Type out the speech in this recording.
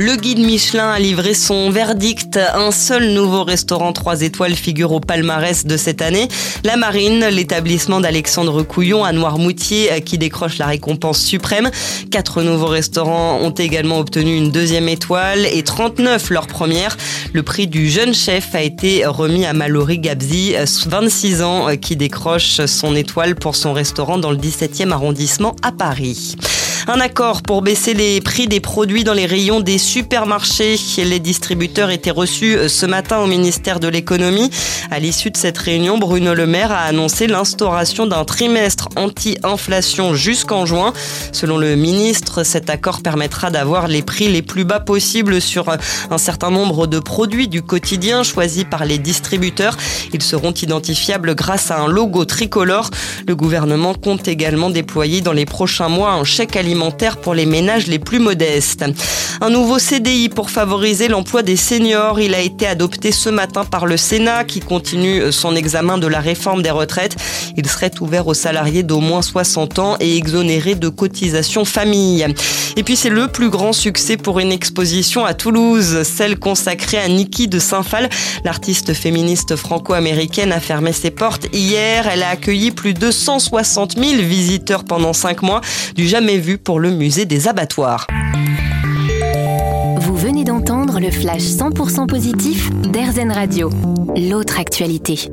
Le guide Michelin a livré son verdict. Un seul nouveau restaurant 3 étoiles figure au palmarès de cette année. La Marine, l'établissement d'Alexandre Couillon à Noirmoutier qui décroche la récompense suprême. Quatre nouveaux restaurants ont également obtenu une deuxième étoile et 39 leur première. Le prix du jeune chef a été remis à Mallory Gabzi, 26 ans, qui décroche son étoile pour son restaurant dans le 17e arrondissement à Paris. Un accord pour baisser les prix des produits dans les rayons des supermarchés. Les distributeurs étaient reçus euh, ce matin au ministère de l'économie. À l'issue de cette réunion, Bruno Le Maire a annoncé l'instauration d'un trimestre anti-inflation jusqu'en juin. Selon le ministre, cet accord permettra d'avoir les prix les plus bas possibles sur euh, un certain nombre de produits du quotidien choisis par les distributeurs. Ils seront identifiables grâce à un logo tricolore. Le gouvernement compte également déployer dans les prochains mois un chèque pour les ménages les plus modestes. Un nouveau CDI pour favoriser l'emploi des seniors. Il a été adopté ce matin par le Sénat qui continue son examen de la réforme des retraites. Il serait ouvert aux salariés d'au moins 60 ans et exonéré de cotisations famille. Et puis c'est le plus grand succès pour une exposition à Toulouse, celle consacrée à Niki de Saint-Phal. L'artiste féministe franco-américaine a fermé ses portes hier. Elle a accueilli plus de 160 000 visiteurs pendant 5 mois, du jamais vu pour le musée des abattoirs. Vous venez d'entendre le flash 100% positif d'Airzen Radio, l'autre actualité.